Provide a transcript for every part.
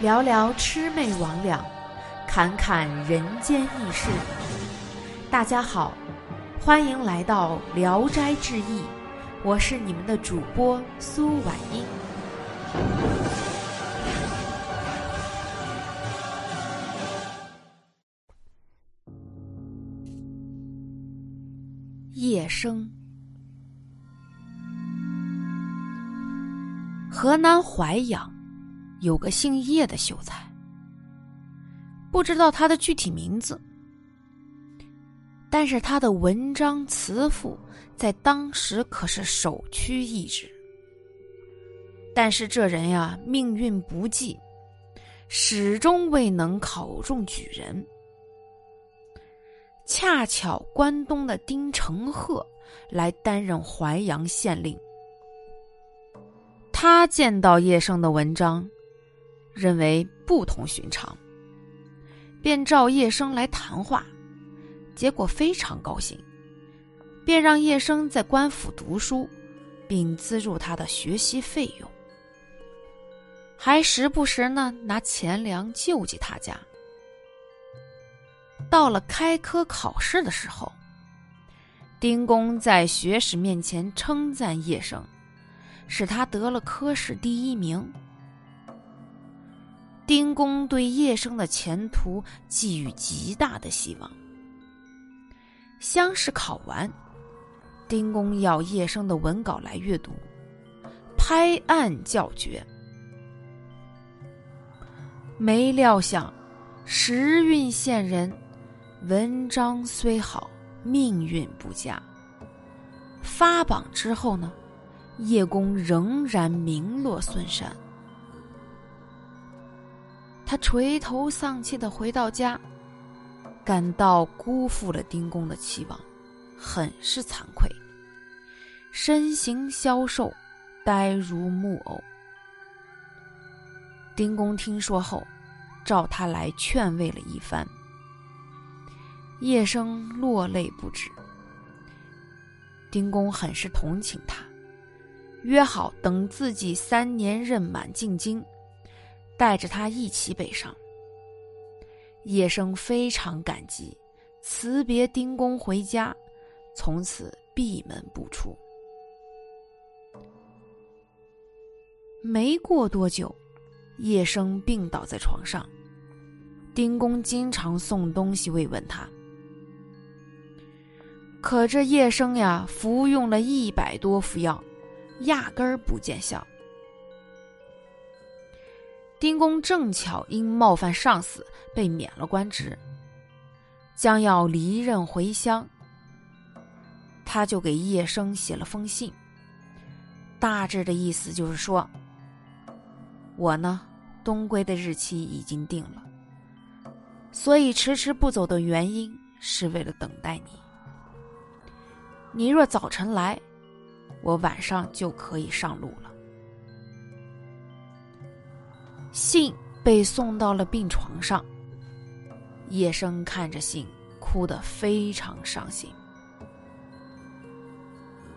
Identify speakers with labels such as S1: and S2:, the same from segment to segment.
S1: 聊聊魑魅魍魉，侃侃人间轶事。大家好，欢迎来到《聊斋志异》，我是你们的主播苏婉英。夜生，河南淮阳。有个姓叶的秀才，不知道他的具体名字，但是他的文章词赋在当时可是首屈一指。但是这人呀，命运不济，始终未能考中举人。恰巧关东的丁承鹤来担任淮阳县令，他见到叶生的文章。认为不同寻常，便召叶生来谈话，结果非常高兴，便让叶生在官府读书，并资助他的学习费用，还时不时呢拿钱粮救济他家。到了开科考试的时候，丁公在学史面前称赞叶生，使他得了科试第一名。丁公对叶生的前途寄予极大的希望。乡试考完，丁公要叶生的文稿来阅读，拍案叫绝。没料想，时运县人，文章虽好，命运不佳。发榜之后呢，叶公仍然名落孙山。他垂头丧气的回到家，感到辜负了丁公的期望，很是惭愧。身形消瘦，呆如木偶。丁公听说后，召他来劝慰了一番。叶生落泪不止。丁公很是同情他，约好等自己三年任满进京。带着他一起北上，叶生非常感激，辞别丁公回家，从此闭门不出。没过多久，叶生病倒在床上，丁公经常送东西慰问他，可这叶生呀，服用了一百多副药，压根儿不见效。丁公正巧因冒犯上司被免了官职，将要离任回乡，他就给叶生写了封信，大致的意思就是说：“我呢，东归的日期已经定了，所以迟迟不走的原因是为了等待你。你若早晨来，我晚上就可以上路了。”信被送到了病床上，叶生看着信，哭得非常伤心。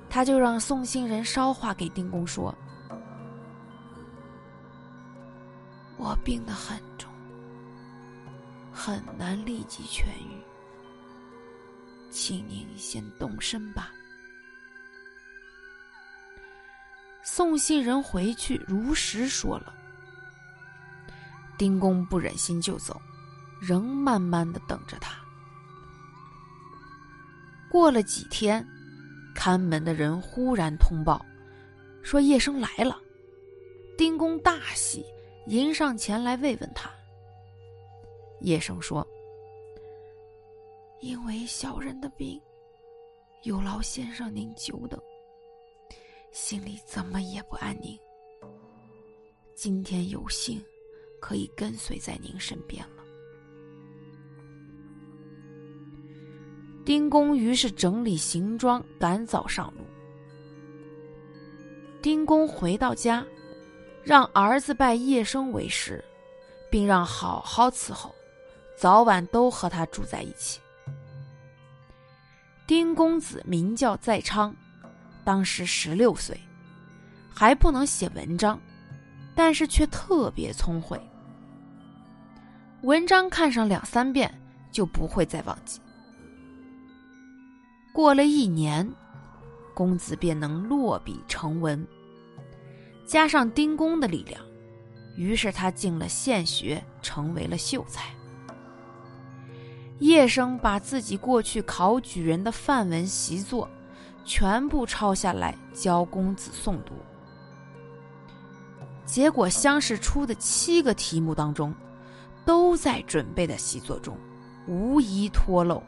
S1: 他就让送信人捎话给丁公说：“我病得很重，很难立即痊愈，请您先动身吧。”送信人回去如实说了。丁公不忍心就走，仍慢慢的等着他。过了几天，看门的人忽然通报，说叶生来了。丁公大喜，迎上前来慰问他。叶生说：“因为小人的病，有劳先生您久等，心里怎么也不安宁。今天有幸。”可以跟随在您身边了。丁公于是整理行装，赶早上路。丁公回到家，让儿子拜叶生为师，并让好好伺候，早晚都和他住在一起。丁公子名叫在昌，当时十六岁，还不能写文章，但是却特别聪慧。文章看上两三遍就不会再忘记。过了一年，公子便能落笔成文。加上丁公的力量，于是他进了县学，成为了秀才。叶生把自己过去考举人的范文习作，全部抄下来教公子诵读。结果乡试出的七个题目当中，都在准备的习作中，无一脱漏。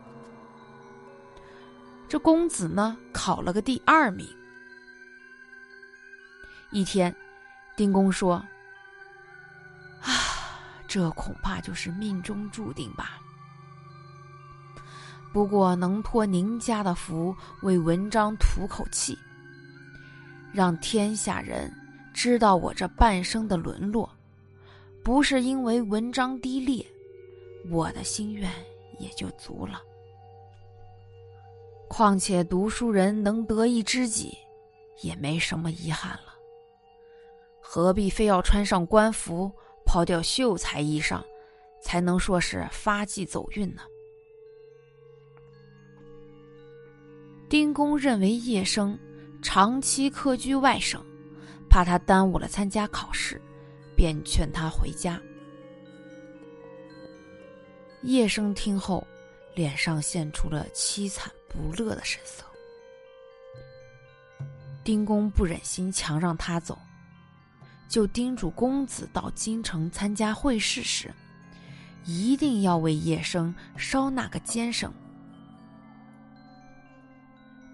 S1: 这公子呢，考了个第二名。一天，丁公说：“啊，这恐怕就是命中注定吧。不过能托您家的福，为文章吐口气，让天下人知道我这半生的沦落，不是因为文章低劣，我的心愿也就足了。况且读书人能得一知己，也没什么遗憾了。”何必非要穿上官服，抛掉秀才衣裳，才能说是发迹走运呢？丁公认为叶生长期客居外省，怕他耽误了参加考试，便劝他回家。叶生听后，脸上现出了凄惨不乐的神色。丁公不忍心强让他走。就叮嘱公子到京城参加会试时，一定要为叶生捎那个监生。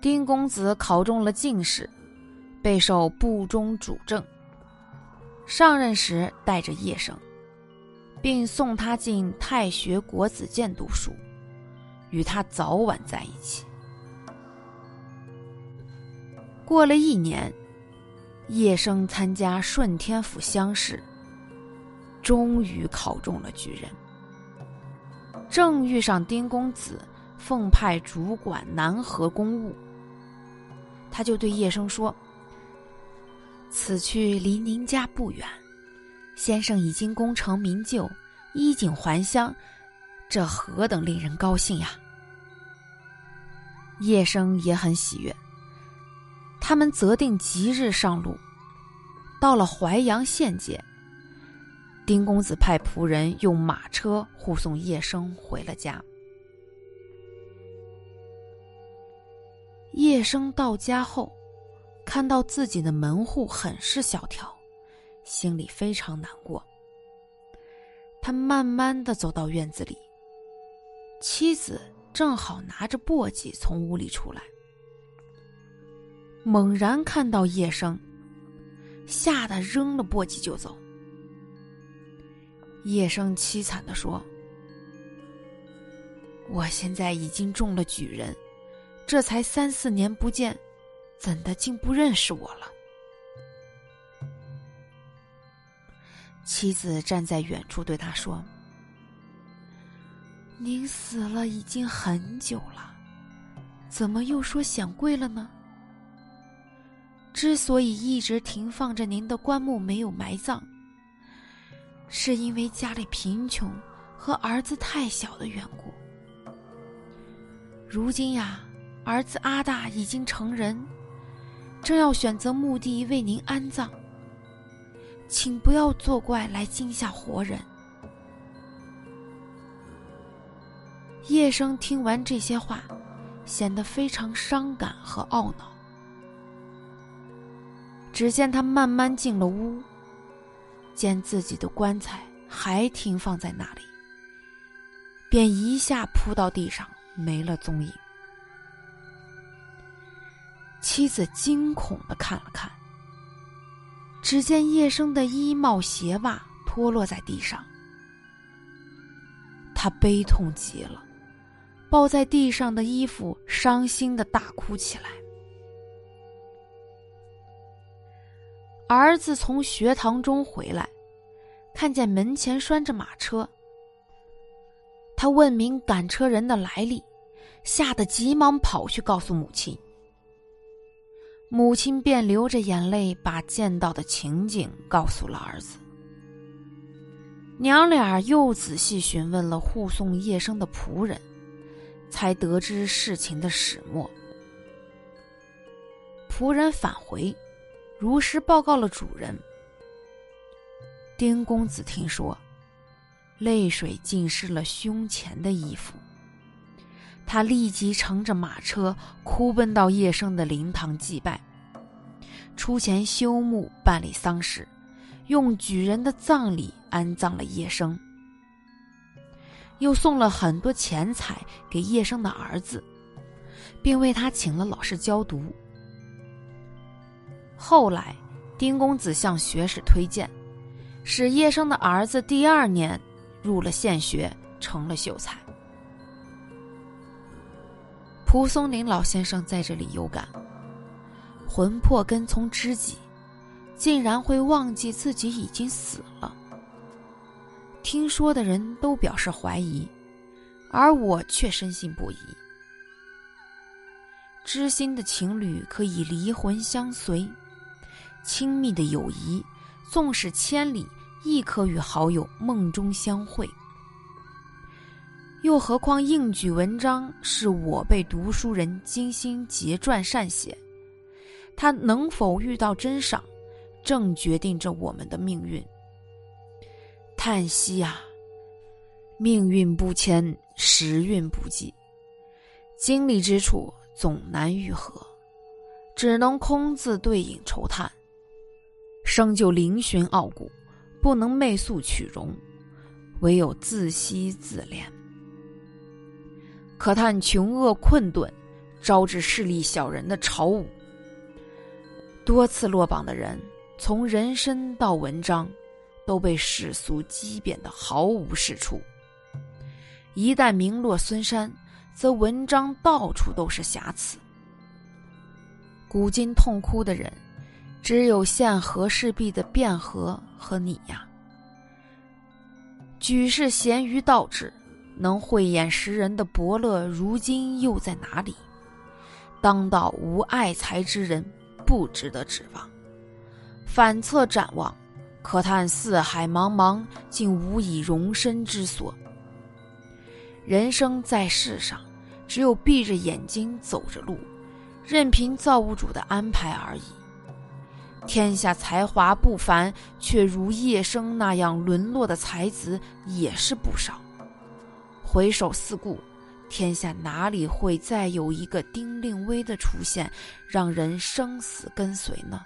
S1: 丁公子考中了进士，备受部中主政。上任时带着叶生，并送他进太学国子监读书，与他早晚在一起。过了一年。叶生参加顺天府乡试，终于考中了举人。正遇上丁公子奉派主管南河公务，他就对叶生说：“此去离您家不远，先生已经功成名就，衣锦还乡，这何等令人高兴呀！”叶生也很喜悦。他们择定吉日上路，到了淮阳县界，丁公子派仆人用马车护送叶生回了家。叶生到家后，看到自己的门户很是萧条，心里非常难过。他慢慢的走到院子里，妻子正好拿着簸箕从屋里出来。猛然看到叶生，吓得扔了簸箕就走。叶生凄惨的说：“我现在已经中了举人，这才三四年不见，怎的竟不认识我了？”妻子站在远处对他说：“您死了已经很久了，怎么又说显贵了呢？”之所以一直停放着您的棺木没有埋葬，是因为家里贫穷和儿子太小的缘故。如今呀，儿子阿大已经成人，正要选择墓地为您安葬，请不要作怪来惊吓活人。叶生听完这些话，显得非常伤感和懊恼。只见他慢慢进了屋，见自己的棺材还停放在那里，便一下扑到地上，没了踪影。妻子惊恐的看了看，只见叶生的衣帽鞋袜脱落在地上，他悲痛极了，抱在地上的衣服，伤心的大哭起来。儿子从学堂中回来，看见门前拴着马车。他问明赶车人的来历，吓得急忙跑去告诉母亲。母亲便流着眼泪把见到的情景告诉了儿子。娘俩又仔细询问了护送叶生的仆人，才得知事情的始末。仆人返回，如实报告了主人。丁公子听说，泪水浸湿了胸前的衣服。他立即乘着马车，哭奔到叶生的灵堂祭拜，出钱修墓，办理丧事，用举人的葬礼安葬了叶生，又送了很多钱财给叶生的儿子，并为他请了老师教读。后来，丁公子向学士推荐，使叶生的儿子第二年入了县学，成了秀才。蒲松龄老先生在这里有感：魂魄跟从知己，竟然会忘记自己已经死了。听说的人都表示怀疑，而我却深信不疑。知心的情侣可以离魂相随，亲密的友谊，纵使千里，亦可与好友梦中相会。又何况应举文章是我辈读书人精心结撰善写，他能否遇到真赏，正决定着我们的命运。叹息呀，命运不迁，时运不济，经历之处总难愈合，只能空自对影愁叹。生就嶙峋傲骨，不能媚素取容，唯有自惜自怜。可叹穷厄困顿，招致势利小人的嘲侮。多次落榜的人，从人身到文章，都被世俗讥贬的毫无是处。一旦名落孙山，则文章到处都是瑕疵。古今痛哭的人，只有现和氏璧的卞和和你呀。举世咸鱼倒置。能慧眼识人的伯乐，如今又在哪里？当道无爱才之人，不值得指望。反侧展望，可叹四海茫茫，竟无以容身之所。人生在世上，只有闭着眼睛走着路，任凭造物主的安排而已。天下才华不凡，却如叶生那样沦落的才子，也是不少。回首四顾，天下哪里会再有一个丁令威的出现，让人生死跟随呢？